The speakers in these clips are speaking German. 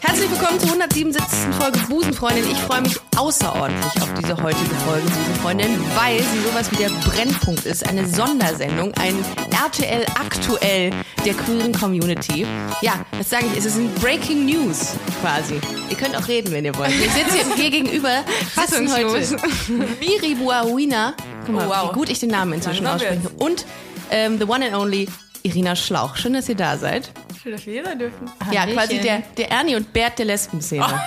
Herzlich willkommen zur 177. Folge Busenfreundin. Ich freue mich außerordentlich auf diese heutige Folge Busenfreundin, weil sie sowas wie der Brennpunkt ist. Eine Sondersendung, ein RTL aktuell der queeren Community. Ja, das sage ich, es ist ein Breaking News quasi. Ihr könnt auch reden, wenn ihr wollt. Wir sitzen hier gegenüber, sitzen heute Miri Buawina. Guck mal, Oh, wow. wie gut ich den Namen inzwischen ausspreche. Und ähm, the one and only Irina Schlauch. Schön, dass ihr da seid. Schön, dass wir hier sein dürfen. Ja, quasi der, der Ernie und Bert der Lesben-Szene.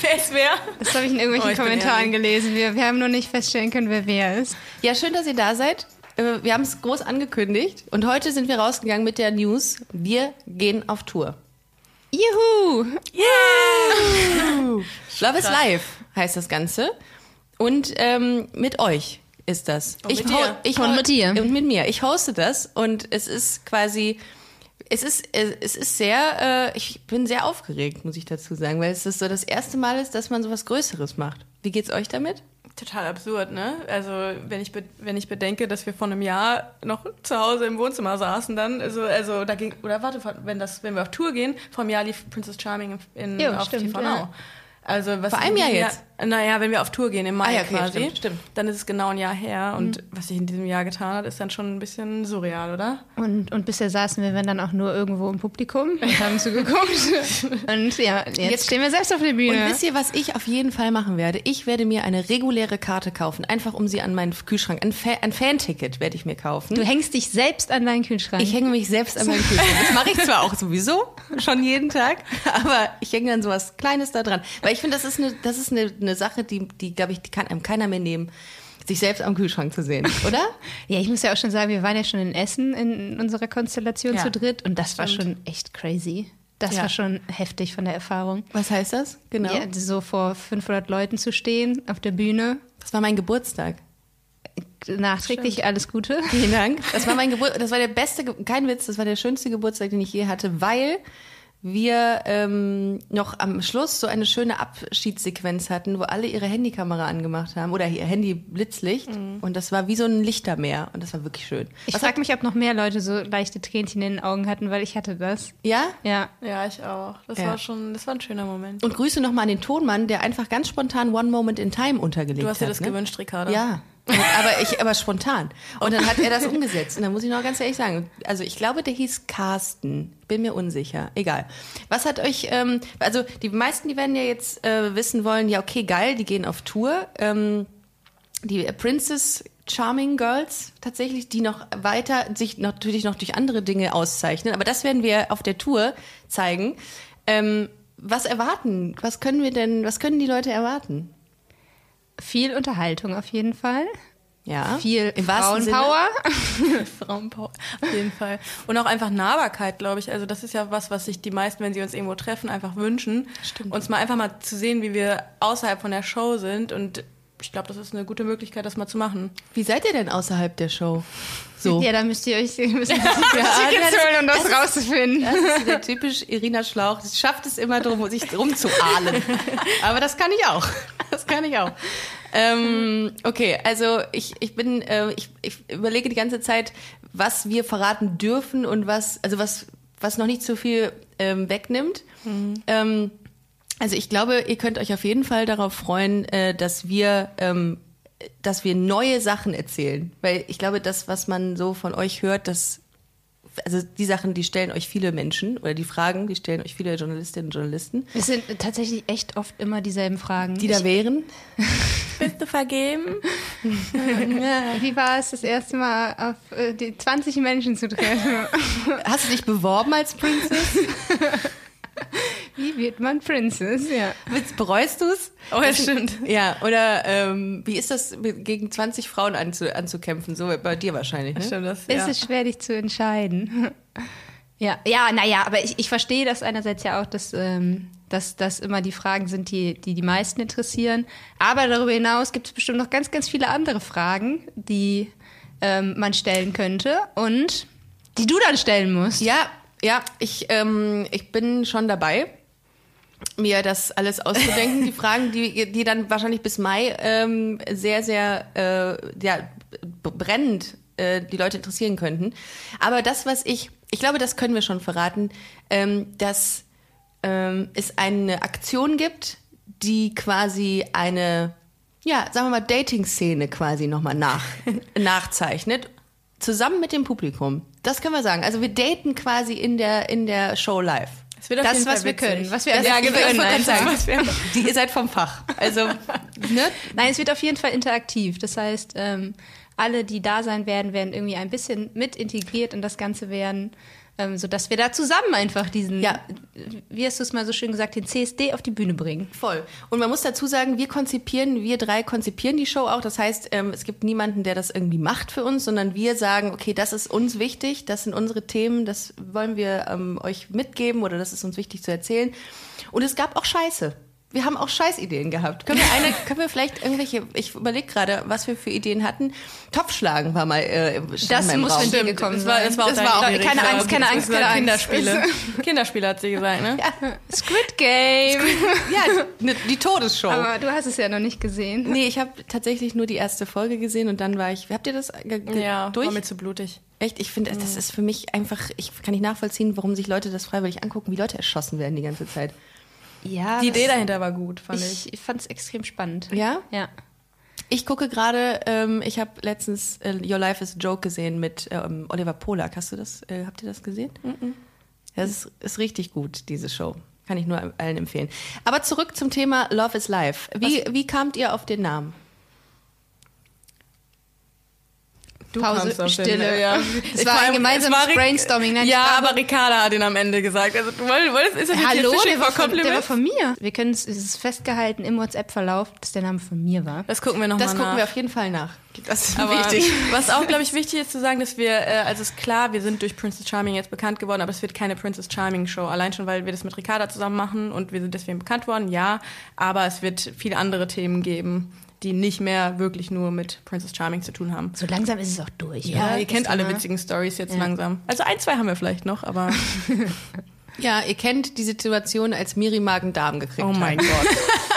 Wer ist wer? Das habe ich in irgendwelchen Oh, ich Kommentaren gelesen. Wir, wir haben nur nicht feststellen können, wer wer ist. Ja, schön, dass ihr da seid. Äh, Wir haben es groß angekündigt und heute sind wir rausgegangen mit der News. Wir gehen auf Tour. Juhu! Love is Life heißt das Ganze. Und ähm, mit euch ist das. Und mit ho- dir. ich Und mit dir. Und mit mir. Ich hoste das und es ist quasi. Es ist, äh, es ist sehr, äh, ich bin sehr aufgeregt, muss ich dazu sagen, weil es ist so das erste Mal ist, dass man so was Größeres macht. Wie geht's euch damit? Total absurd, ne? Also, wenn ich, wenn ich bedenke, dass wir vor einem Jahr noch zu Hause im Wohnzimmer saßen, dann, also, also da ging, oder warte, wenn, das, wenn wir auf Tour gehen, vor einem Jahr lief Princess Charming in, Jo, auf stimmt, TV ja. Now. Also, was Vor einem Jahr jetzt? Naja, wenn wir auf Tour gehen im Mai Ah ja, okay, quasi, stimmt, stimmt. dann ist es genau ein Jahr her. Mhm. Und was sich in diesem Jahr getan hat, ist dann schon ein bisschen surreal, oder? Und, und bisher saßen wir, wenn dann auch nur irgendwo im Publikum und haben zugeguckt. und ja, jetzt, Jetzt- stehen wir selbst auf der Bühne. Und wisst ihr, was ich auf jeden Fall machen werde? Ich werde mir eine reguläre Karte kaufen, einfach um sie an meinen Kühlschrank, ein, Fa ein Fan-Ticket werde ich mir kaufen. du hängst dich selbst an deinen Kühlschrank. ich hänge mich selbst an meinen Kühlschrank. Das mache ich zwar auch sowieso schon jeden Tag, aber ich hänge dann sowas Kleines da dran. Weil ich finde, das ist eine, das ist eine, eine Sache, die, die glaube ich, die kann einem keiner mehr nehmen, sich selbst am Kühlschrank zu sehen, oder? ja, ich muss ja auch schon sagen, wir waren ja schon in Essen in unserer Konstellation Ja, zu dritt und das war schon echt crazy. Das Ja. war schon heftig von der Erfahrung. Was heißt das? Genau. Ja, so vor 500 Leuten zu stehen auf der Bühne. Das war mein Geburtstag. Nachträglich alles Gute. Vielen Dank. Das war mein Geburt, das war der beste, Ge- kein Witz, das war der schönste Geburtstag, den ich je hatte, weil wir ähm, noch am Schluss so eine schöne Abschiedssequenz hatten, wo alle ihre Handykamera angemacht haben oder ihr Handy Blitzlicht und das war wie so ein Lichtermeer und das war wirklich schön. Ich frage mich, ob noch mehr Leute so leichte Tränchen in den Augen hatten, weil ich hatte das. Ja? Ja. Ja, ich auch. Das Ja. war schon, das war ein schöner Moment. Und Grüße nochmal an den Tonmann, der einfach ganz spontan One Moment in Time untergelegt Du hat. hast dir das ne? gewünscht, Ricardo. Ja. Aber ich, aber spontan. Und dann hat er das umgesetzt. Und dann muss ich noch ganz ehrlich sagen, also ich glaube, der hieß Carsten. Bin mir unsicher. Egal. Was hat euch, ähm, also die meisten, die werden ja jetzt äh, wissen wollen, ja, okay, geil, die gehen auf Tour. Ähm, die Princess Charming Girls tatsächlich, die noch weiter sich natürlich noch durch andere Dinge auszeichnen. Aber das werden wir auf der Tour zeigen. Ähm, was erwarten? Was können wir denn, was können die Leute erwarten? Viel Unterhaltung auf jeden Fall. Ja. Viel im. Frauenpower. Frauenpower, auf jeden Fall. Und auch einfach Nahbarkeit, glaube ich. Also das ist ja was, was sich die meisten, wenn sie uns irgendwo treffen, einfach wünschen. Stimmt. Uns mal einfach mal zu sehen, wie wir außerhalb von der Show sind. Und ich glaube, das ist eine gute Möglichkeit, das mal zu machen. Wie seid ihr denn außerhalb der Show? So. Ja, da müsst ihr euch Tickets das- holen, um das, rauszufinden. Das ist der typisch Irina Schlauch. Sie schafft es immer drum, sich rumzuahlen. Aber das kann ich auch. Kann ich auch. Ähm, okay, also ich, ich bin, äh, ich, ich überlege die ganze Zeit, was wir verraten dürfen und was, also was, was noch nicht so viel ähm, wegnimmt. Ähm, also ich glaube, ihr könnt euch auf jeden Fall darauf freuen, äh, dass wir ähm, dass wir neue Sachen erzählen. Weil ich glaube, das, was man so von euch hört, das, also die Sachen, die stellen euch viele Menschen oder die Fragen, die stellen euch viele Journalistinnen und Journalisten, Es sind tatsächlich echt oft immer dieselben Fragen. die da wären. Bist du vergeben? Wie war es, das erste Mal auf äh, die 20 Menschen zu treffen? Hast du dich beworben als Princess? Wie wird man Princess? Ja. Willst- Bereust du es? Oh, ja, stimmt. Ja, oder ähm, wie ist das, gegen 20 Frauen anzu, anzukämpfen? So bei dir wahrscheinlich, ne? Stimmt das? Es Ja. ist schwer, dich zu entscheiden. Ja, ja, naja, aber ich, ich verstehe das einerseits ja auch, dass, ähm, dass das immer die Fragen sind, die, die die meisten interessieren. Aber darüber hinaus gibt es bestimmt noch ganz, ganz viele andere Fragen, die ähm, man stellen könnte und die du dann stellen musst. Ja, ja, ich, ähm, ich bin schon dabei. Mir das alles auszudenken. die Fragen, die, die dann wahrscheinlich bis Mai ähm, sehr, sehr äh, ja, brennend äh, die Leute interessieren könnten. Aber das, was ich, ich glaube, das können wir schon verraten, ähm, dass ähm, es eine Aktion gibt, die quasi eine, ja, sagen wir mal, Dating-Szene quasi nochmal nach, nachzeichnet, zusammen mit dem Publikum. Das können wir sagen. Also wir daten quasi in der, in der Show live. Das, was wir witzig. können. Was wir Das- ja, wollte können einfach. sagen, Die, ihr seid vom Fach. Also, ne? Nein, es wird auf jeden Fall interaktiv. Das heißt, ähm, alle, die da sein werden, werden irgendwie ein bisschen mit integriert in das Ganze werden, ähm, sodass wir da zusammen einfach diesen, Ja. wie hast du es mal so schön gesagt, den CSD auf die Bühne bringen. Voll. Und man muss dazu sagen, wir konzipieren, wir drei konzipieren die Show auch. Das heißt, ähm, es gibt niemanden, der das irgendwie macht für uns, sondern wir sagen, okay, das ist uns wichtig, das sind unsere Themen, das wollen wir ähm, euch mitgeben oder das ist uns wichtig zu erzählen. Und es gab auch Scheiße. Wir haben auch Scheißideen gehabt. Können wir eine, können wir vielleicht irgendwelche, ich überlege gerade, was wir für Ideen hatten. Topfschlagen war mal äh, Das muss Raum. von dir gekommen das war, sein. das war auch Das war auch- keine. Angst, keine Angst, keine Angst. Kinderspiele. Kinderspiele hat sie gesagt, ne? Squid Game. Ja, ne, die Todesshow. Aber du hast es ja noch nicht gesehen. nee, ich habe tatsächlich nur die erste Folge gesehen und dann war ich, habt ihr das ge ge Ja, durch? war mir zu blutig. Echt, ich finde, das ist für mich einfach, ich kann nicht nachvollziehen, warum sich Leute das freiwillig angucken, wie Leute erschossen werden die ganze Zeit. Ja, Die Idee dahinter war gut, fand ich. ich, fand es extrem spannend. Ja? Ja. Ich gucke gerade, ähm, ich habe letztens äh, Your Life is a Joke gesehen mit ähm, Oliver Polak. Hast du das, äh, habt ihr das gesehen? Das ist, ist richtig gut, diese Show. Kann ich nur allen empfehlen. Aber zurück zum Thema Love is Life. Wie, wie kamt ihr auf den Namen? Du Pause, Stille. Ja. Es war ein gemeinsames es war Brainstorming. Nein, ja, aber Ricarda hat ihn am Ende gesagt. Also, du wolltest, ist das jetzt Hallo, der war, von, der war von mir. Wir können es, es ist festgehalten im WhatsApp-Verlauf, dass der Name von mir war. Das gucken wir nochmal Das nach. gucken wir auf jeden Fall nach. Das ist Aber wichtig. was auch, glaube ich, wichtig ist zu sagen, dass wir, äh, also ist klar, wir sind durch Princess Charming jetzt bekannt geworden, aber es wird keine Princess Charming Show. Allein schon, weil wir das mit Ricarda zusammen machen und wir sind deswegen bekannt worden, ja. Aber es wird viele andere Themen geben, die nicht mehr wirklich nur mit Princess Charming zu tun haben. So langsam ist es auch durch. Ja, oder? ihr kennt alle witzigen Stories jetzt langsam. Also ein, zwei haben wir vielleicht noch, aber Ja, ihr kennt die Situation, als Miri Magen-Darm gekriegt oh hat. mein Gott.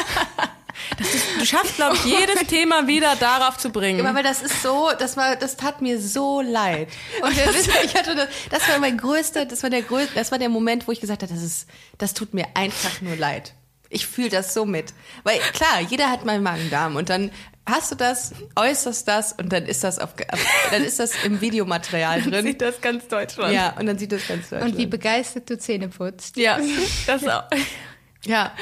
Das ist, du schaffst, glaube ich, jedes Thema wieder darauf zu bringen. Weil das ist so, das war, das tat mir so leid. Und das, ich hatte das, das war mein größter, das war der größte, das war der Moment, wo ich gesagt habe, das ist, das tut mir einfach nur leid. Ich fühle das so mit. Weil klar, jeder hat mal Magen-Darm und dann hast du das, äußerst das und dann ist das auf, auf dann ist das im Videomaterial drin. sieht das ganz Deutschland. Ja, und dann sieht das ganz deutlich. Und wie begeistert du Zähne putzt. Ja, das auch. ja,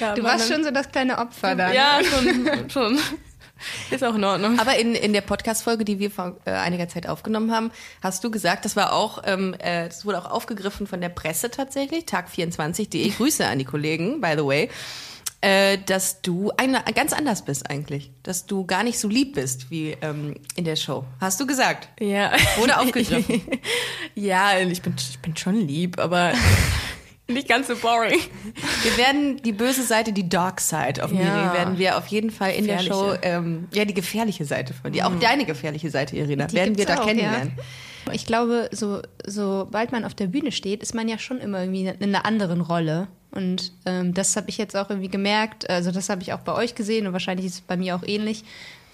Ja, Du warst schon so das kleine Opfer da. Ja, schon, schon. Ist auch in Ordnung. Aber in, in der Podcast-Folge, die wir vor äh, einiger Zeit aufgenommen haben, hast du gesagt, das war auch, ähm, äh, das wurde auch aufgegriffen von der Presse tatsächlich, Tag 24.de. Grüße an die Kollegen, by the way. Äh, dass du eine, ganz anders bist eigentlich. Dass du gar nicht so lieb bist wie ähm, in der Show. Hast du gesagt. Ja. Wurde aufgegriffen. ja, ich bin, ich bin schon lieb, aber nicht ganz so boring. Wir werden die böse Seite, die Dark Side auf Ja. Miri, werden wir auf jeden Fall in der Show, ähm, ja, die gefährliche Seite von dir, auch deine gefährliche Seite, Irina, Die werden wir da auch, kennenlernen. Ja. Ich glaube, so, sobald man auf der Bühne steht, ist man ja schon immer irgendwie in einer anderen Rolle. Und ähm, das habe ich jetzt auch irgendwie gemerkt. Also das habe ich auch bei euch gesehen und wahrscheinlich ist es bei mir auch ähnlich,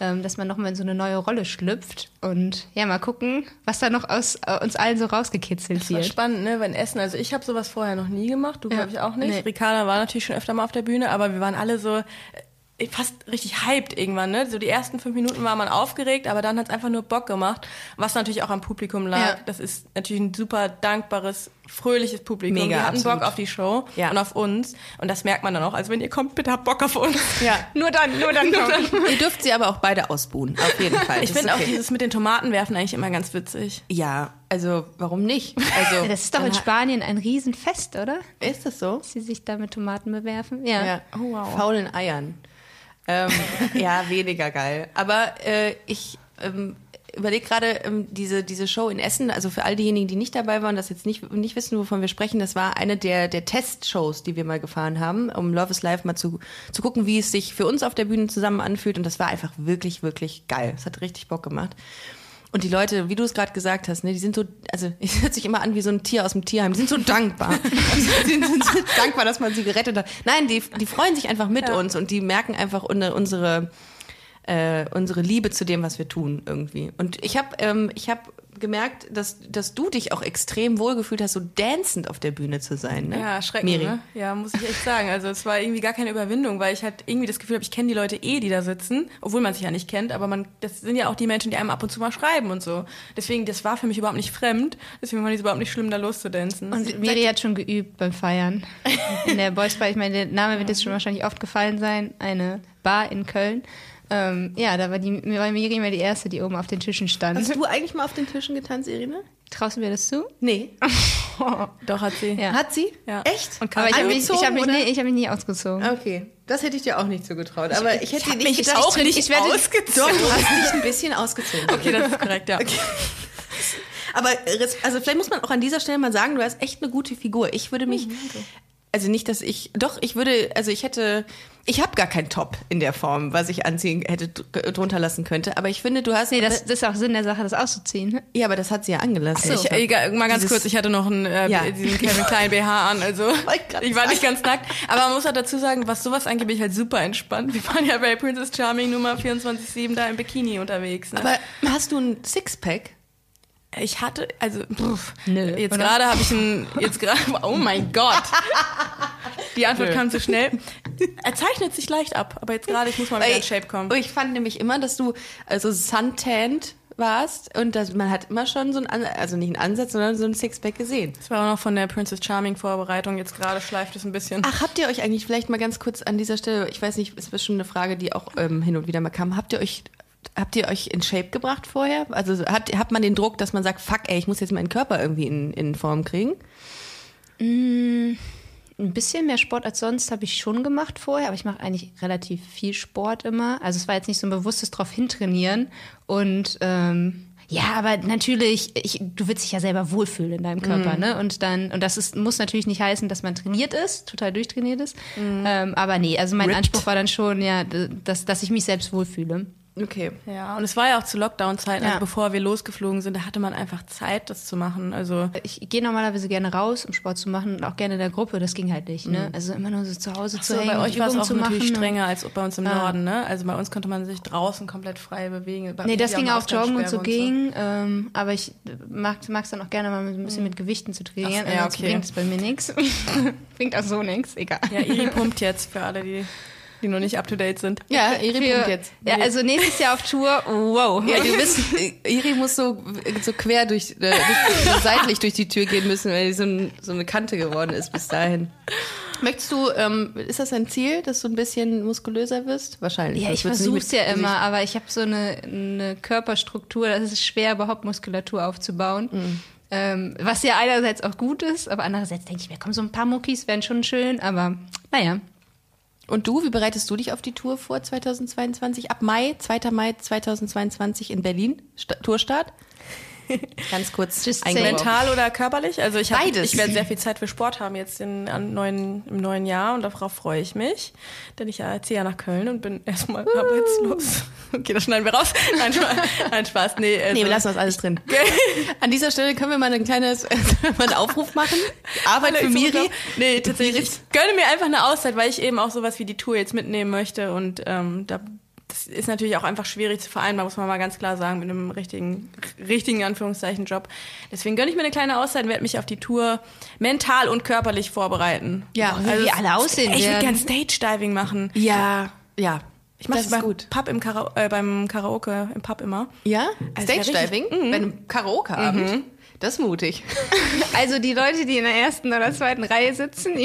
ähm, dass man nochmal in so eine neue Rolle schlüpft. Und ja, mal gucken, was da noch aus äh, uns allen so rausgekitzelt Das wird. spannend, ne? Wenn Essen, also ich habe sowas vorher noch nie gemacht, du Ja. glaube ich auch nicht. Nee. Ricarda war natürlich schon öfter mal auf der Bühne, aber wir waren alle so äh, fast richtig hyped irgendwann, ne? So die ersten fünf Minuten war man aufgeregt, aber dann hat es einfach nur Bock gemacht, was natürlich auch am Publikum lag. Ja. Das ist natürlich ein super dankbares, fröhliches Publikum. Mega, die hatten absolut. Bock auf die Show Ja. und auf uns und das merkt man dann auch. Also wenn ihr kommt, bitte habt Bock auf uns. Ja. nur dann, nur dann, nur dann. Ihr dürft sie aber auch beide ausbuhen, auf jeden Fall. Ich finde auch okay. dieses mit den Tomaten werfen eigentlich immer ganz witzig. Ja, also warum nicht? Also Das ist doch in Spanien ein Riesenfest, oder? Ist das so? Dass sie sich da mit Tomaten bewerfen. Ja. Ja. Oh, wow. Faulen Eiern. Ähm, ja, weniger geil. Aber äh, ich ähm, überlege gerade ähm, diese, diese Show in Essen, also für all diejenigen, die nicht dabei waren, das jetzt nicht, nicht wissen, wovon wir sprechen, das war eine der, der Testshows, die wir mal gefahren haben, um Love is Life mal zu, zu gucken, wie es sich für uns auf der Bühne zusammen anfühlt. Und das war einfach wirklich, wirklich geil. Es hat richtig Bock gemacht. Und die Leute, wie du es gerade gesagt hast, ne, die sind so, also es hört sich immer an wie so ein Tier aus dem Tierheim, die sind so dankbar. die sind, sind so dankbar, dass man sie gerettet hat. Nein, die, die freuen sich einfach mit uns und die merken einfach unsere, äh, unsere Liebe zu dem, was wir tun irgendwie. Und ich habe ähm, ich hab gemerkt, dass, dass du dich auch extrem wohlgefühlt hast, so dancend auf der Bühne zu sein. Ne? Ja, schrecklich. Ne? Ja, muss ich echt sagen. Also es war irgendwie gar keine Überwindung, weil ich halt irgendwie das Gefühl habe, ich kenne die Leute eh, die da sitzen, obwohl man sich ja nicht kennt, aber man, das sind ja auch die Menschen, die einem ab und zu mal schreiben und so. Deswegen, das war für mich überhaupt nicht fremd. Deswegen war es überhaupt nicht schlimm, da loszudancen. Und Miri hat schon geübt beim Feiern. In der Boys Bar, ich meine, der Name wird jetzt schon wahrscheinlich oft gefallen sein, eine Bar in Köln. Ähm, ja, da war, die, war Miri immer die Erste, die oben auf den Tischen stand. Hast du eigentlich mal auf den Tischen getanzt, Irene? Traust du mir das zu? Nee. Doch, hat sie. Ja. Hat sie? Ja. Echt? Und aber ich habe mich, ich hab mich, nie, ich hab mich nie ausgezogen. Okay. Das hätte ich dir auch nicht zugetraut. Aber ich, ich hätte ich nicht mich gedacht, auch ich, nicht ich werde, ausgezogen. Doch, du hast dich ein bisschen ausgezogen. Okay, das ist korrekt, ja. Okay. Aber also vielleicht muss man auch an dieser Stelle mal sagen, du hast echt eine gute Figur. Ich würde mich, also nicht, dass ich, doch, ich würde, also ich hätte, ich habe gar kein Top in der Form, was ich anziehen hätte drunter lassen könnte. Aber ich finde, du hast. Nee, das, das ist auch Sinn der Sache, das auszuziehen. Ne? Ja, aber das hat sie ja angelassen. Ich, egal, mal ganz Dieses- kurz, ich hatte noch einen, äh, Ja. diesen Kevin Klein BH an, also ich war nicht ganz nackt. Aber man muss halt dazu sagen, was sowas angeht, bin ich halt super entspannt. Wir waren ja bei Princess Charming Nummer 24-7 da im Bikini unterwegs. Ne? aber hast du ein Sixpack? Ich hatte, also pff, Nö, jetzt gerade habe ich ein, jetzt gerade, oh mein Gott. Die Antwort Nö. kam zu schnell. Er zeichnet sich leicht ab, aber jetzt gerade, ich muss mal wieder in Shape kommen. Ich fand nämlich immer, dass du also suntanned warst und dass man hat immer schon so ein, also nicht einen Ansatz, sondern so ein Sixpack gesehen. Das war auch noch von der Princess Charming Vorbereitung. Jetzt gerade schleift es ein bisschen. Ach, habt ihr euch eigentlich vielleicht mal ganz kurz an dieser Stelle, ich weiß nicht, es ist schon eine Frage, die auch ähm, hin und wieder mal kam, habt ihr euch habt ihr euch in Shape gebracht vorher? Also hat, hat man den Druck, dass man sagt, fuck, ey, ich muss jetzt meinen Körper irgendwie in, in Form kriegen? Ein bisschen mehr Sport als sonst habe ich schon gemacht vorher, aber ich mache eigentlich relativ viel Sport immer. Also es war jetzt nicht so ein bewusstes drauf hintrainieren. Und ähm, ja, aber natürlich, ich, du willst dich ja selber wohlfühlen in deinem Körper, ne? Und dann, und das ist, muss natürlich nicht heißen, dass man trainiert ist, total durchtrainiert ist. Ähm, aber nee, also mein Ripped. Anspruch war dann schon, ja, dass, dass ich mich selbst wohlfühle. Okay. Ja, und es war ja auch zu Lockdown-Zeiten, Ja. also bevor wir losgeflogen sind, da hatte man einfach Zeit, das zu machen. Also Ich gehe normalerweise gerne raus, um Sport zu machen und auch gerne in der Gruppe. Das ging halt nicht, ne? Also immer nur so zu Hause zu so, hängen, bei euch war es auch natürlich strenger als bei uns im Norden, ne? Also bei uns konnte man sich draußen komplett frei bewegen. Bei Nee, das ging auch Joggen und so Ausgangssperre ging. Ähm, aber ich mag es dann auch gerne mal ein bisschen mit Gewichten zu trainieren. Ach so, ja, okay. bringt es bei mir nichts. bringt auch so nichts, egal. Ja, Iri pumpt jetzt für alle, die, die noch nicht up to date sind. Ja, Iri pumpt jetzt. Ja, also nächstes Jahr auf Tour, wow. Ja, du bist, Iri muss so, so quer durch, äh, durch so seitlich durch die Tür gehen müssen, weil die so, ein, so eine Kante geworden ist bis dahin. Möchtest du, ähm, ist das ein Ziel, dass du ein bisschen muskulöser wirst? Wahrscheinlich. Ja, ich versuch's ja immer, aber ich habe so eine, eine Körperstruktur, das ist schwer, überhaupt Muskulatur aufzubauen. Mhm. Ähm, was ja einerseits auch gut ist, aber andererseits denke ich mir, komm, so ein paar Muckis wären schon schön, aber naja. Und du, wie bereitest du dich auf die Tour vor 2022? Ab Mai, 2. Mai 2022 in Berlin, Sta Tourstart? Ganz kurz. Mental oder körperlich? Also ich, hab, Beides. ich werde sehr viel Zeit für Sport haben jetzt in, an neuen, im neuen Jahr und darauf freue ich mich. Denn ich äh, ziehe ja nach Köln und bin erstmal arbeitslos. Okay, das schneiden wir raus. Nein, Spaß. Spaß. Nee, also, Nee, wir lassen das alles drin. An dieser Stelle können wir mal ein kleines mal einen Aufruf machen. Arbeit für Miri. Nee, tatsächlich. Ich gönne mir einfach eine Auszeit, weil ich eben auch sowas wie die Tour jetzt mitnehmen möchte. Und ähm, da, das ist natürlich auch einfach schwierig zu vereinbaren, muss man mal ganz klar sagen, mit einem richtigen, richtigen Anführungszeichen Job. Deswegen gönne ich mir eine kleine Auszeit und werde mich auf die Tour mental und körperlich vorbereiten. Ja, wie wir alle aussehen Ich würde gerne Stage-Diving machen. Ja, ja. Ich mache das das beim gut. Pub im Kara äh, beim Karaoke im Pub immer. Ja? Also Stage Diving? Bei einem Karaoke-Abend? Das ist mutig. Also die Leute, die in der ersten oder zweiten Reihe sitzen,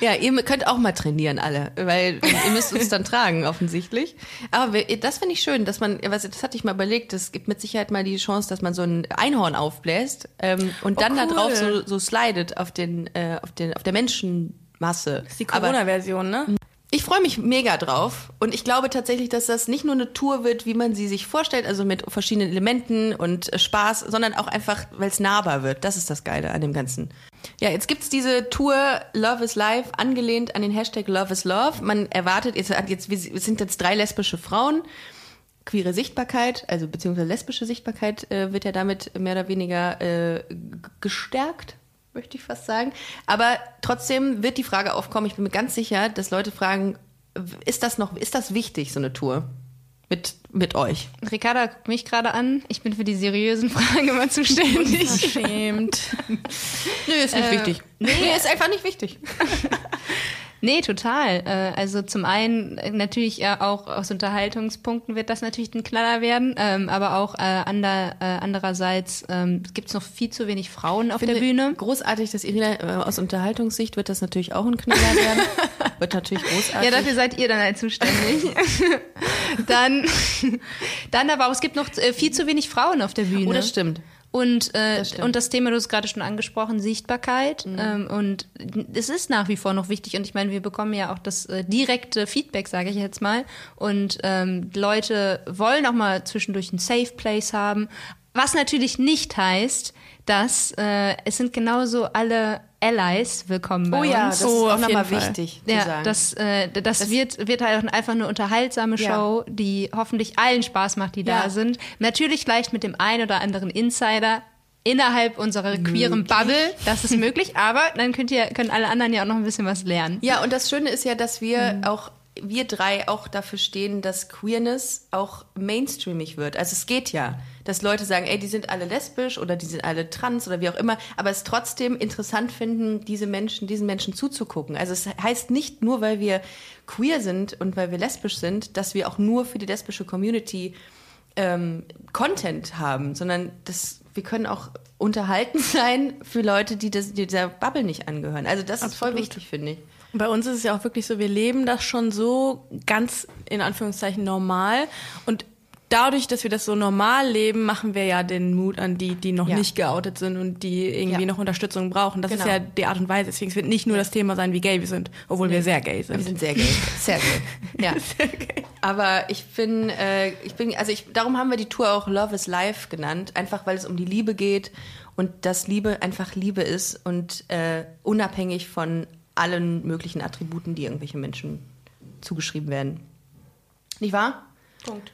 Ja, ihr könnt auch mal trainieren alle, weil ihr müsst uns dann tragen, offensichtlich. Aber das finde ich schön, dass man, was, das hatte ich mal überlegt, es gibt mit Sicherheit mal die Chance, dass man so ein Einhorn aufbläst ähm, und dann da cool. drauf so, so slidet auf den, äh, auf den, auf der Menschenmasse. Das ist die Corona-Version, ne? Ich freue mich mega drauf und ich glaube tatsächlich, dass das nicht nur eine Tour wird, wie man sie sich vorstellt, also mit verschiedenen Elementen und äh, Spaß, sondern auch einfach, weil es nahbar wird. Das ist das Geile an dem Ganzen. Ja, jetzt gibt's diese Tour Love is Life, angelehnt an den Hashtag Love is Love. Man erwartet, jetzt, jetzt, wir sind jetzt drei lesbische Frauen. queere Sichtbarkeit, also beziehungsweise lesbische Sichtbarkeit äh, wird ja damit mehr oder weniger äh, gestärkt, möchte ich fast sagen. Aber trotzdem wird die Frage aufkommen, ich bin mir ganz sicher, dass Leute fragen, ist das noch, ist das wichtig, so eine Tour? Mit, mit euch. Ricarda guckt mich gerade an. Ich bin für die seriösen Fragen immer zuständig. Verschämt. nee, ist nicht äh, wichtig. Nee, ist einfach nicht wichtig. Nee, total. Äh, also zum einen äh, natürlich auch aus Unterhaltungspunkten wird das natürlich ein Knaller werden, ähm, aber auch äh, ander, andererseits ähm, gibt es noch viel zu wenig Frauen auf der Bühne. Großartig, dass Irina aus Unterhaltungssicht wird das natürlich auch ein Knaller werden. wird natürlich großartig. Ja, dafür seid ihr dann halt zuständig. dann, dann aber auch, es gibt noch viel zu wenig Frauen auf der Bühne. Oh, das stimmt. Und, äh, das und das Thema, du hast gerade schon angesprochen, Sichtbarkeit. Mhm. Ähm, und es ist nach wie vor noch wichtig. Und ich meine, wir bekommen ja auch das äh, direkte Feedback, sage ich jetzt mal. Und ähm, Leute wollen auch mal zwischendurch ein Safe Place haben. Was natürlich nicht heißt, dass äh, es sind genauso alle Allies willkommen bei oh ja, uns. das oh, ist auch nochmal wichtig zu ja, sagen. Das, äh, das, das, wird, wird halt einfach eine unterhaltsame Show, ja. die hoffentlich allen Spaß macht, die ja. da sind. Natürlich vielleicht mit dem einen oder anderen Insider innerhalb unserer queeren Bubble, das ist möglich, aber dann könnt ihr, können alle anderen ja auch noch ein bisschen was lernen. Ja, und das Schöne ist ja, dass wir mhm. auch wir drei auch dafür stehen, dass Queerness auch mainstreamig wird. Also es geht ja, dass Leute sagen, ey, die sind alle lesbisch oder die sind alle trans oder wie auch immer, aber es trotzdem interessant finden, diese Menschen, diesen Menschen zuzugucken. Also es heißt nicht nur, weil wir queer sind und weil wir lesbisch sind, dass wir auch nur für die lesbische Community ähm, Content haben, sondern das, wir können auch unterhalten sein für Leute, die, das, die dieser Bubble nicht angehören. Also das Absolut. ist voll wichtig, finde ich. Bei uns ist es ja auch wirklich so, wir leben das schon so ganz in Anführungszeichen normal und dadurch, dass wir das so normal leben, machen wir ja den Mut an die, die noch ja. nicht geoutet sind und die irgendwie ja. noch Unterstützung brauchen. Das genau. ist ja die Art und Weise. Deswegen es wird nicht nur das Thema sein, wie gay wir sind, obwohl nee. wir sehr gay sind. Wir sind sehr gay. Sehr gay. Ja. Sehr gay. Aber ich bin, äh, ich bin, also ich, darum haben wir die Tour auch Love is Life genannt, einfach weil es um die Liebe geht und dass Liebe einfach Liebe ist und äh, unabhängig von allen möglichen Attributen, die irgendwelchen Menschen zugeschrieben werden. Nicht wahr? Punkt.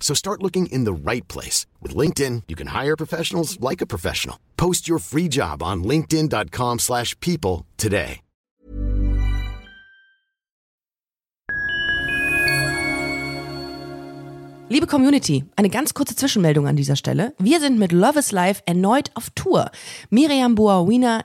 So start looking in the right place. With LinkedIn, you can hire professionals like a professional. Post your free job on linkedin.com slash people today. Liebe Community, eine ganz kurze Zwischenmeldung an dieser Stelle. Wir sind mit Love is Life erneut auf Tour. Miriam Boawina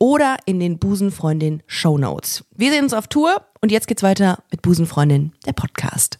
oder in den Busenfreundin Show Notes. Wir sehen uns auf Tour und jetzt geht's weiter mit Busenfreundin, der Podcast.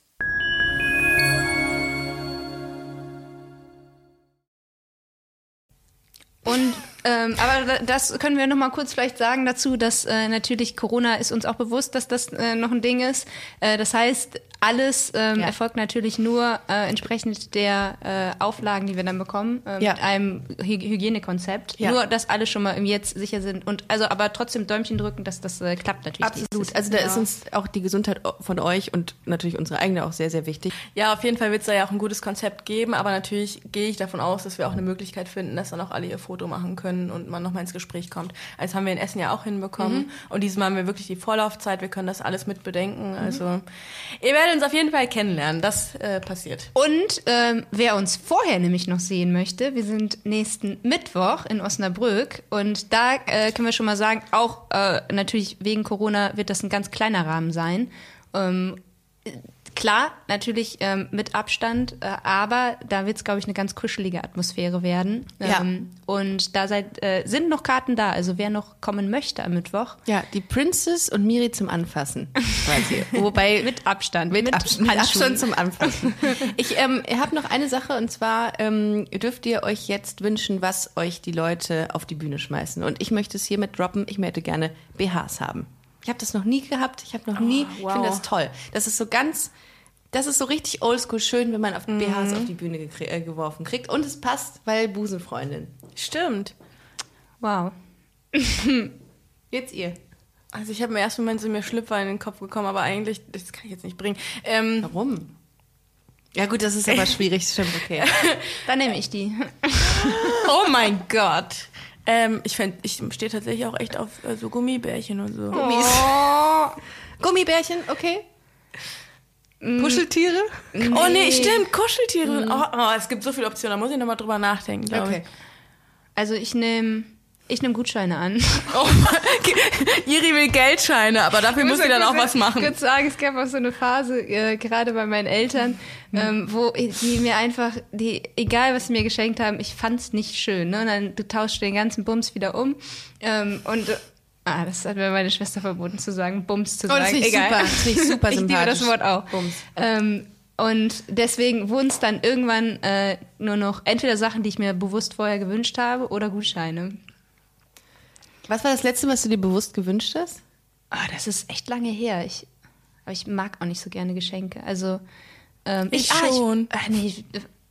Und ähm, aber das können wir noch mal kurz vielleicht sagen dazu, dass äh, natürlich Corona ist uns auch bewusst, dass das äh, noch ein Ding ist. Äh, das heißt, alles ähm, ja. erfolgt natürlich nur äh, entsprechend der äh, Auflagen, die wir dann bekommen, äh, ja. mit einem Hy Hygienekonzept. Ja. Nur, dass alle schon mal im Jetzt sicher sind und also aber trotzdem Däumchen drücken, dass das äh, klappt natürlich. Absolut. Also da ist uns auch die Gesundheit von euch und natürlich unsere eigene auch sehr, sehr wichtig. Ja, auf jeden Fall wird es da ja auch ein gutes Konzept geben, aber natürlich gehe ich davon aus, dass wir auch eine Möglichkeit finden, dass dann auch alle ihr Foto machen können und man nochmal ins Gespräch kommt. Das haben wir in Essen ja auch hinbekommen. Mhm. Und dieses Mal haben wir wirklich die Vorlaufzeit, wir können das alles mit bedenken. Mhm. Also ihr werdet uns auf jeden Fall kennenlernen. Das äh, passiert. Und ähm, wer uns vorher nämlich noch sehen möchte, wir sind nächsten Mittwoch in Osnabrück und da äh, können wir schon mal sagen, auch äh, natürlich wegen Corona wird das ein ganz kleiner Rahmen sein. Ähm, Klar, natürlich ähm, mit Abstand, äh, aber da wird es, glaube ich, eine ganz kuschelige Atmosphäre werden. Ja. Ähm, und da seid, äh, sind noch Karten da. Also wer noch kommen möchte am Mittwoch, Ja, die Princess und Miri zum Anfassen. Wobei mit Abstand. Mit, mit Abstand. Abstand zum Anfassen. Ich ähm, habe noch eine Sache und zwar ähm, dürft ihr euch jetzt wünschen, was euch die Leute auf die Bühne schmeißen. Und ich möchte es hiermit droppen. Ich möchte gerne BHs haben. Ich habe das noch nie gehabt. Ich habe noch nie. Ich wow. finde das toll. Das ist so ganz. Das ist so richtig oldschool schön, wenn man auf BHs auf die Bühne äh, geworfen kriegt. Und es passt, weil Busenfreundin. Stimmt. Wow. Jetzt ihr. Also ich habe im ersten Moment sind mir Schlüpfer in den Kopf gekommen, aber eigentlich, das kann ich jetzt nicht bringen. Ähm, Warum? Ja gut, das ist aber schwierig. Stimmt, okay. Dann nehme ich die. oh mein Gott. Ähm, ich fänd, ich stehe tatsächlich auch echt auf äh, so Gummibärchen und so. Gummis. Gummibärchen, okay. Kuscheltiere? Oh nee, stimmt, Kuscheltiere. Oh, oh, es gibt so viele Optionen, da muss ich nochmal drüber nachdenken, glaube Okay. Also ich nehme ich nehm Gutscheine an. ich. Oh, Iri will Geldscheine, aber dafür muss sie dann auch was Ich machen. würde sagen, es gab auch so eine Phase, äh, gerade bei meinen Eltern, ähm, wo die mir einfach, die, egal was sie mir geschenkt haben, ich fand's nicht schön. Ne? Und dann du tauschst den ganzen Bums wieder um. Ähm, und ah, das hat mir meine Schwester verboten zu sagen, Bums zu Oh, das sagen. ich egal. super. Das ich super ich liebe das sympathisch. Wort auch. Bums. Ähm, und deswegen wurden es dann irgendwann äh, nur noch entweder Sachen, die ich mir bewusst vorher gewünscht habe, oder Gutscheine. Was war das letzte, was du dir bewusst gewünscht hast? Ah, das ist echt lange her. Ich, aber ich mag auch nicht so gerne Geschenke. Also ähm, Ich ah, schon. Ich, ah, nee, ich,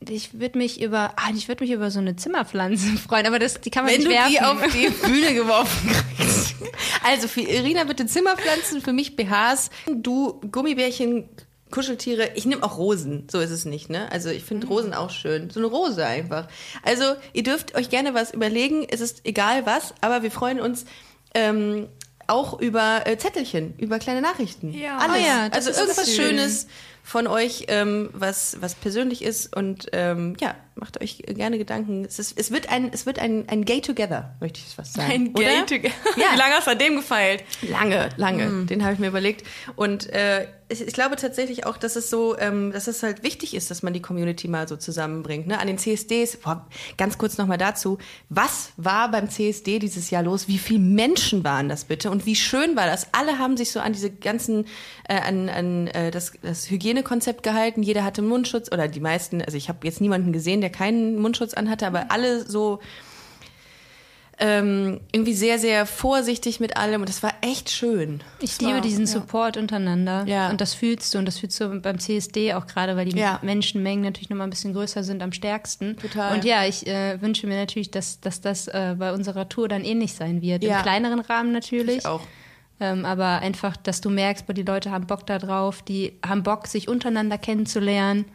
ich würde mich über, ah, ich würde mich über so eine Zimmerpflanze freuen, aber das, die kann man Wenn nicht du werfen. die auf die Bühne geworfen kriegst. Also für Irina bitte Zimmerpflanzen, für mich BHs, du Gummibärchen, Kuscheltiere. Ich nehme auch Rosen, so ist es nicht, ne? Also ich finde Rosen auch schön. So eine Rose einfach. Also ihr dürft euch gerne was überlegen, es ist egal was, aber wir freuen uns ähm, auch über äh, Zettelchen, über kleine Nachrichten. Ja. Alles. Oh ja, also irgendwas süß. Schönes von euch, ähm, was, was persönlich ist und ähm, ja, macht euch gerne Gedanken. Es, ist, es wird ein, es wird ein, ein Gay Together, möchte ich fast sagen. Ein oder? Geld. Wie Ja. lange hast du an dem gefeilt? Lange, lange. Mhm. Den habe ich mir überlegt. Und äh, ich, ich glaube tatsächlich auch, dass es so, ähm, dass es halt wichtig ist, dass man die Community mal so zusammenbringt. Ne? An den CSDs, boah, ganz kurz nochmal dazu, was war beim CSD dieses Jahr los? Wie viele Menschen waren das bitte? Und wie schön war das? Alle haben sich so an diese ganzen, äh, an, an äh, das, das Hygienekonzept gehalten. Jeder hatte Mundschutz oder die meisten, also ich habe jetzt niemanden gesehen, der keinen Mundschutz anhatte, aber alle so ähm, irgendwie sehr, sehr vorsichtig mit allem und das war echt schön. Ich liebe diesen Support untereinander. Ja. Und das fühlst du. Und das fühlst du beim CSD auch gerade, weil die Ja. Menschenmengen natürlich nochmal ein bisschen größer sind am stärksten. Total. Und ja, ich äh, wünsche mir natürlich, dass, dass das äh, bei unserer Tour dann ähnlich sein wird. Ja. Im kleineren Rahmen natürlich. Ich auch. Ähm, aber einfach, dass du merkst, boah, die Leute haben Bock da drauf, die haben Bock, sich untereinander kennenzulernen.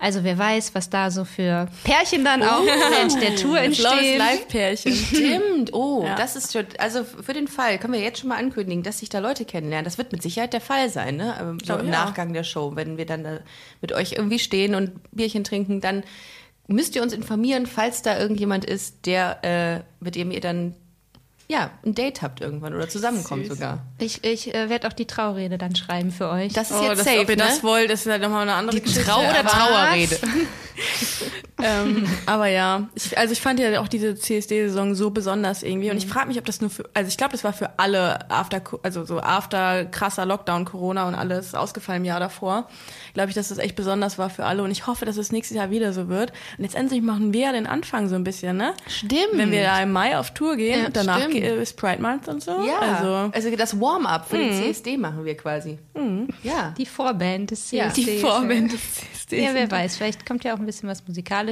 Also wer weiß, was da so für Pärchen dann auch während der Tour entstehen. Live-Pärchen. Stimmt, oh, Ja. das ist schon, also für den Fall, können wir jetzt schon mal ankündigen, dass sich da Leute kennenlernen. Das wird mit Sicherheit der Fall sein, ne? Ähm, So Glaub, im ja. Nachgang der Show, wenn wir dann da mit euch irgendwie stehen und Bierchen trinken, dann müsst ihr uns informieren, falls da irgendjemand ist, der, äh, mit dem ihr dann, ja, ein Date habt irgendwann oder zusammenkommt Süß. sogar. Ich, ich äh, werde auch die Traurede dann schreiben für euch. Das ist Oh, jetzt das, safe, ob ihr ne? das wollt, das ist halt nochmal eine andere Geschichte. Trau- oder Trauerrede. ähm, aber ja, ich, also ich fand ja auch diese CSD-Saison so besonders irgendwie. Und ich frage mich, ob das nur für, also ich glaube, das war für alle after, also so after krasser Lockdown, Corona und alles ausgefallen im Jahr davor. Glaube ich, dass das echt besonders war für alle. Und ich hoffe, dass es nächstes Jahr wieder so wird. Und letztendlich machen wir ja den Anfang so ein bisschen, ne? Stimmt. Wenn wir da im Mai auf Tour gehen, Ja, danach stimmt. ist Pride Month und so. Ja, Also, also, das Warm-up für den CSD machen wir quasi. Ja. Die Vorband des Ja. CSD. die Vorband des CSD. Ja, wer weiß, vielleicht kommt ja auch ein bisschen was Musikalisches.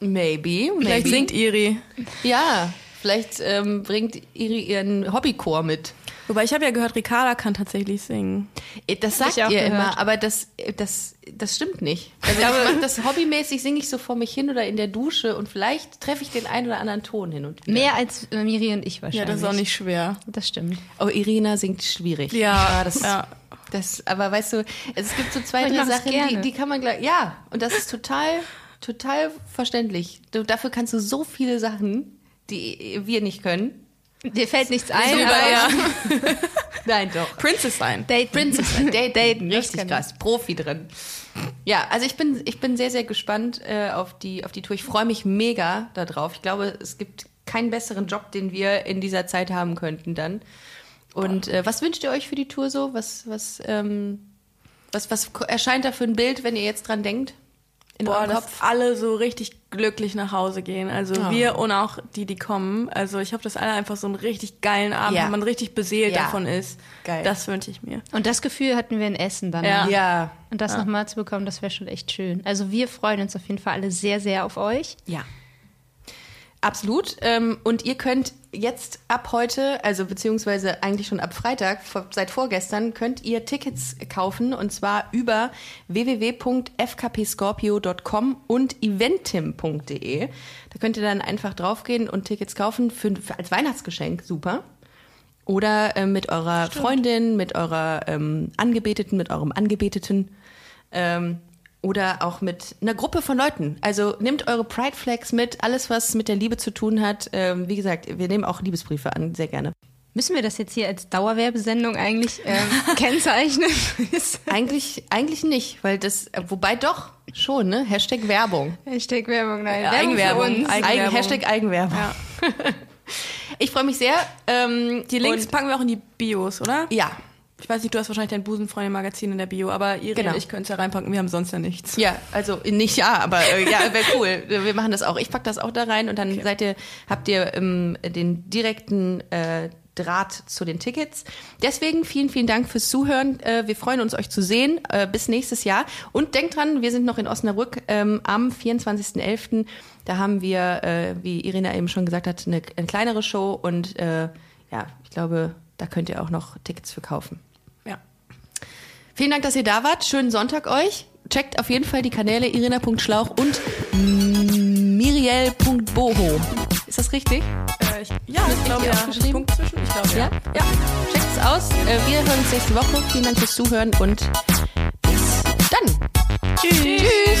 Maybe, maybe. Vielleicht singt Iri. Ja, vielleicht ähm, bringt Iri ihren Hobbychor mit. Wobei ich habe ja gehört, Ricarda kann tatsächlich singen. Äh, Das sagt ich auch ihr gehört. immer, aber das, äh, das, das stimmt nicht. Also ich mache das hobbymäßig, singe ich so vor mich hin oder in der Dusche und vielleicht treffe ich den einen oder anderen Ton hin und wieder. Mehr als äh, Miri und ich wahrscheinlich. Ja, das ist auch nicht schwer. Das stimmt. Oh, Irina singt schwierig. Ja, das, ja. das, aber weißt du, es gibt so zwei, Aber drei Sachen, die, die kann man gleich, ja, und das ist total, total verständlich. Du, dafür kannst du so viele Sachen, die wir nicht können. Dir fällt nichts ein, Super, aber ja. Nein, doch. Princess sein. Date Princess Date, Daten, richtig krass, Profi drin. Ja, also ich bin, ich bin sehr, sehr gespannt äh, auf, die, auf die Tour. Ich freue mich mega darauf. Ich glaube, es gibt keinen besseren Job, den wir in dieser Zeit haben könnten dann. Und äh, was wünscht ihr euch für die Tour so? Was, was, ähm, was, was erscheint da für ein Bild, wenn ihr jetzt dran denkt? In Boah, eurem dass Kopf? alle so richtig glücklich nach Hause gehen. Also Oh. wir und auch die, die kommen. Also ich hoffe, dass alle einfach so einen richtig geilen Abend Ja. haben, man richtig beseelt Ja. davon ist. Geil. Das wünsche ich mir. Und das Gefühl hatten wir in Essen dann. Ja. Ja, Und das nochmal zu bekommen, das wäre schon echt schön. Also wir freuen uns auf jeden Fall alle sehr, sehr auf euch. Ja. Absolut. Ähm, und ihr könnt jetzt ab heute, also beziehungsweise eigentlich schon ab Freitag, seit vorgestern, könnt ihr Tickets kaufen und zwar über www.fkpscorpio.com und eventim.de. Da könnt ihr dann einfach draufgehen und Tickets kaufen für, für als Weihnachtsgeschenk. Super. Oder äh, mit eurer Freundin, mit eurer ähm, Angebeteten, mit eurem Angebeteten. Ähm, oder auch mit einer Gruppe von Leuten. Also nehmt eure Pride Flags mit, alles was mit der Liebe zu tun hat. Ähm, wie gesagt, wir nehmen auch Liebesbriefe an, sehr gerne. Müssen wir das jetzt hier als Dauerwerbesendung eigentlich ähm, kennzeichnen? Eigentlich, eigentlich nicht, weil das, wobei doch, schon, ne? Hashtag Werbung. Hashtag Werbung, nein. Ja, Werbung Eigenwerbung. Eigenwerbung. Eigen, Hashtag Eigenwerbung. Ja. Ich freue mich sehr. Ähm, Die Links und- packen wir auch in die Bios, oder? Ja, Ich weiß nicht, du hast wahrscheinlich dein Busenfreunde-Magazin in der Bio, aber Irene Genau. und ich können es ja reinpacken, wir haben sonst ja nichts. Ja, also nicht ja, aber äh, ja, wäre cool. Wir machen das auch. Ich pack das auch da rein und dann seid ihr, habt ihr ähm, den direkten äh, Draht zu den Tickets. Deswegen vielen, vielen Dank fürs Zuhören. Äh, wir freuen uns, euch zu sehen. Äh, bis nächstes Jahr. Und denkt dran, wir sind noch in Osnabrück ähm, am 24.11. Da haben wir, äh, wie Irina eben schon gesagt hat, eine, eine kleinere Show und äh, ja, ich glaube, da könnt ihr auch noch Tickets für kaufen. Ja. Vielen Dank, dass ihr da wart. Schönen Sonntag euch. Checkt auf jeden Fall die Kanäle irina.schlauch und miriel.boho. Ist das richtig? Äh, ich, ja, ich glaube ja. Punkt zwischen? Ich glaube ja. Ja? Checkt es aus. Äh, Wir hören uns nächste Woche. Vielen Dank fürs Zuhören und bis dann. Tschüss. Tschüss.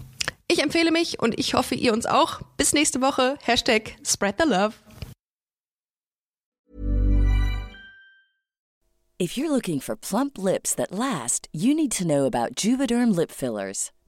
Ich empfehle mich und ich hoffe, ihr uns auch. Bis nächste Woche. Hashtag Spread the Love. If you're looking for plump lips that last, you need to know about Juvederm lip fillers.